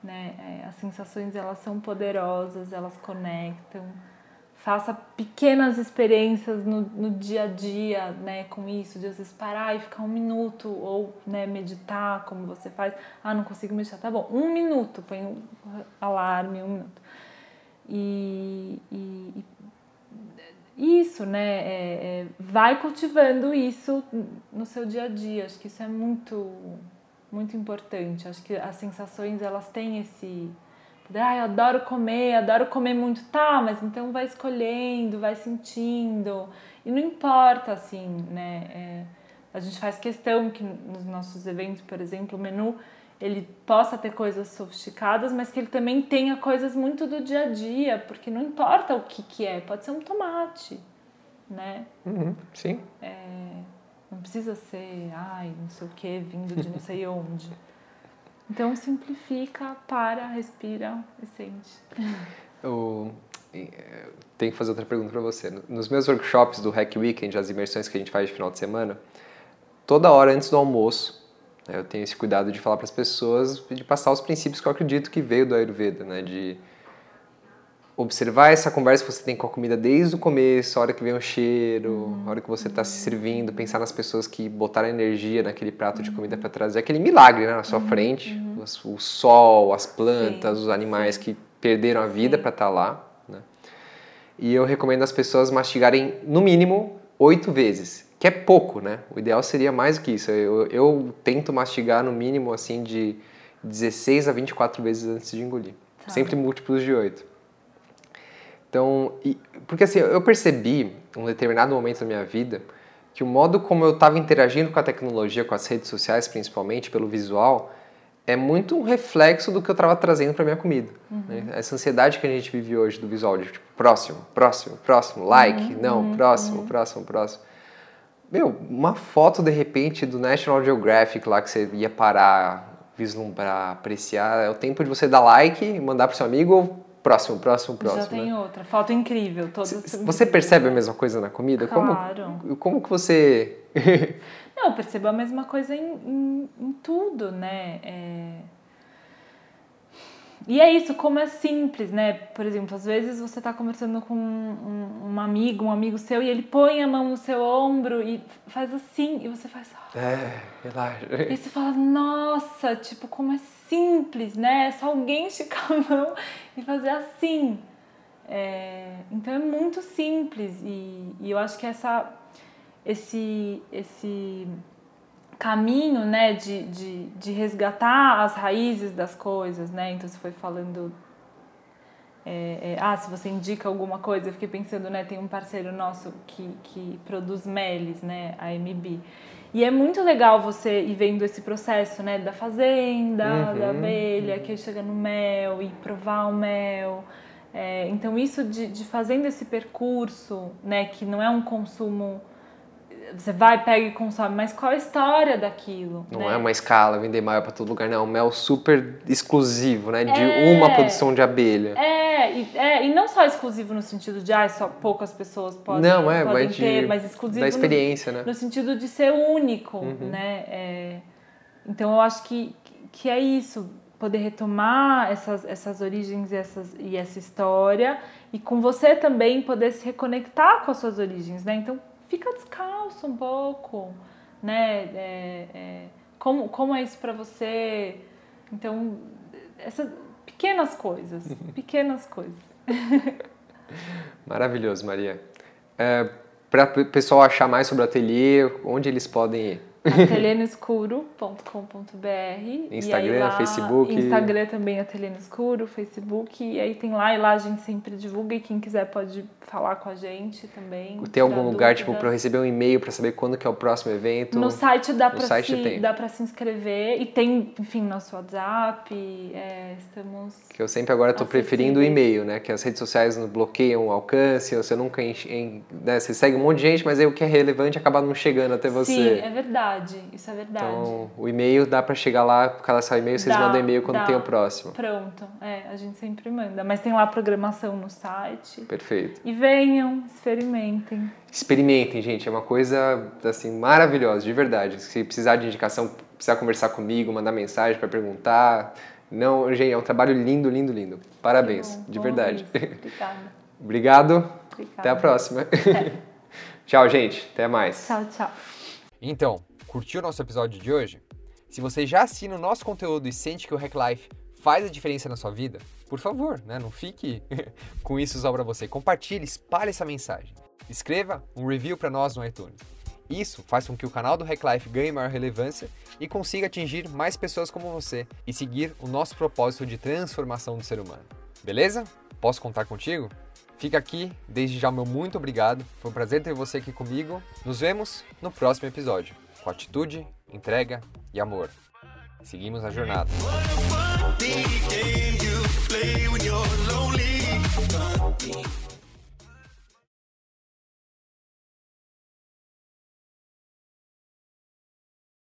Né? É, as sensações elas são poderosas, elas conectam. Faça pequenas experiências no, no dia a dia, né, com isso, de às vezes parar e ficar um minuto, ou né, meditar, como você faz. Ah, não consigo meditar, tá bom, um minuto, põe um alarme, um minuto E, e, e isso, né? É, é, vai cultivando isso no seu dia a dia. Acho que isso é muito, muito importante. Acho que as sensações elas têm esse. Ah, eu adoro comer, adoro comer muito. Tá, mas então vai escolhendo, vai sentindo. E não importa, assim, né? É, a gente faz questão que nos nossos eventos, por exemplo, o menu ele possa ter coisas sofisticadas, mas que ele também tenha coisas muito do dia a dia, porque não importa o que, que é, pode ser um tomate, né? Uhum, sim. É, não precisa ser, ai, não sei o que, vindo de não sei onde. Então simplifica, para, respira e sente. Eu tenho que fazer outra pergunta para você. Nos meus workshops do Hack Weekend, as imersões que a gente faz de final de semana, toda hora antes do almoço? Eu tenho esse cuidado de falar para as pessoas, de passar os princípios que eu acredito que veio do Ayurveda, né? De observar essa conversa que você tem com a comida desde o começo, a hora que vem o cheiro, a hora que você está se servindo, pensar nas pessoas que botaram energia naquele prato de comida para trazer aquele milagre né, na sua frente, o, sol, as plantas, os animais que perderam a vida para estar tá lá. Né? E eu recomendo as pessoas mastigarem no mínimo oito vezes que é pouco, né? O ideal seria mais do que isso. Eu, eu tento mastigar no mínimo assim de 16 a 24 vezes antes de engolir. Tá. Sempre múltiplos de 8. Então, e, porque assim, eu percebi, um determinado momento da minha vida, que o modo como eu estava interagindo com a tecnologia, com as redes sociais principalmente, pelo visual, é muito um reflexo do que eu estava trazendo para minha comida. Uhum. Né? Essa ansiedade que a gente vive hoje do visual, de tipo, próximo, próximo, próximo, like, uhum. não, uhum. próximo, uhum. próximo, próximo. Meu, uma foto de repente do National Geographic lá que você ia parar, vislumbrar, apreciar, é o tempo de você dar like, mandar pro seu amigo ou próximo, próximo, próximo. Já tem né? outra, foto incrível. Todas você percebe a mesma coisa na comida? Claro. Como, como que você. Não, eu percebo a mesma coisa em, em, em tudo, né? É e é isso, como é simples, né? Por exemplo, às vezes você está conversando com um, um, amigo, um amigo seu, e ele põe a mão no seu ombro e faz assim, e você faz. Oh. É, relaxa. E você fala, nossa, tipo, como é simples, né? É só alguém esticar a mão e fazer assim. É, então é muito simples, e, e eu acho que essa, esse, esse caminho, né, de, de, de resgatar as raízes das coisas, né? Então você foi falando, é, é, ah, se você indica alguma coisa, eu fiquei pensando, né, tem um parceiro nosso que, que produz meles, né, a MB. E é muito legal você ir vendo esse processo, né, da fazenda, uhum, da abelha, uhum. que chega no mel e provar o mel. É, então isso de, de fazendo esse percurso, né, que não é um consumo você vai, pega e consome, mas qual a história daquilo? Não né? é uma escala, vender mel para todo lugar, não. É um mel super exclusivo, né? De é, uma produção de abelha. É e, é, e não só exclusivo no sentido de, ah, só poucas pessoas podem, não, é, podem mas ter, de, mas exclusivo da experiência, no, né? no sentido de ser único, uhum. né? É, então eu acho que, que é isso, poder retomar essas, essas origens e, essas, e essa história e com você também poder se reconectar com as suas origens, né? Então fica descalço um pouco, né? É, é, como, como é isso para você? Então, essas pequenas coisas, pequenas coisas. Maravilhoso, Maria. É, para o pessoal achar mais sobre o ateliê, onde eles podem ir? ateliênoescuro.com.br Instagram, lá, Facebook. Instagram também Ateliê no Escuro, Facebook. E aí tem lá e lá a gente sempre divulga e quem quiser pode falar com a gente também. Tem algum lugar tipo para receber um e-mail para saber quando que é o próximo evento? No site dá para se, dá para se inscrever e tem, enfim, nosso WhatsApp. É, estamos. Que eu sempre agora estou preferindo o e-mail, né? Que as redes sociais bloqueiam o alcance, você nunca enche, né? você segue um monte de gente, mas aí o que é relevante acaba não chegando até você. Sim, é verdade verdade, isso é verdade. Então, o e-mail dá para chegar lá, cadastrar o e-mail, vocês dá, mandam e-mail quando dá. tem o próximo. Pronto, é, a gente sempre manda. Mas tem lá a programação no site. Perfeito. E venham, experimentem. Experimentem, gente, é uma coisa assim maravilhosa, de verdade. Se precisar de indicação, precisar conversar comigo, mandar mensagem para perguntar. Não, gente, é um trabalho lindo, lindo, lindo. Parabéns, bom, de bom verdade. Obrigada. Obrigado. Obrigada. Até a próxima. É. tchau, gente. Até mais. Tchau, tchau. Então, Curtiu o nosso episódio de hoje? Se você já assina o nosso conteúdo e sente que o Hack Life faz a diferença na sua vida, por favor, né? não fique com isso só para você. Compartilhe, espalhe essa mensagem. Escreva um review para nós no iTunes. Isso faz com que o canal do Hack Life ganhe maior relevância e consiga atingir mais pessoas como você e seguir o nosso propósito de transformação do ser humano. Beleza? Posso contar contigo? Fica aqui, desde já meu muito obrigado. Foi um prazer ter você aqui comigo. Nos vemos no próximo episódio, com atitude, entrega e amor. Seguimos a jornada.